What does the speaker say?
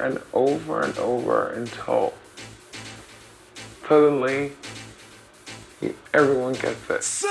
and over and over until suddenly everyone gets it.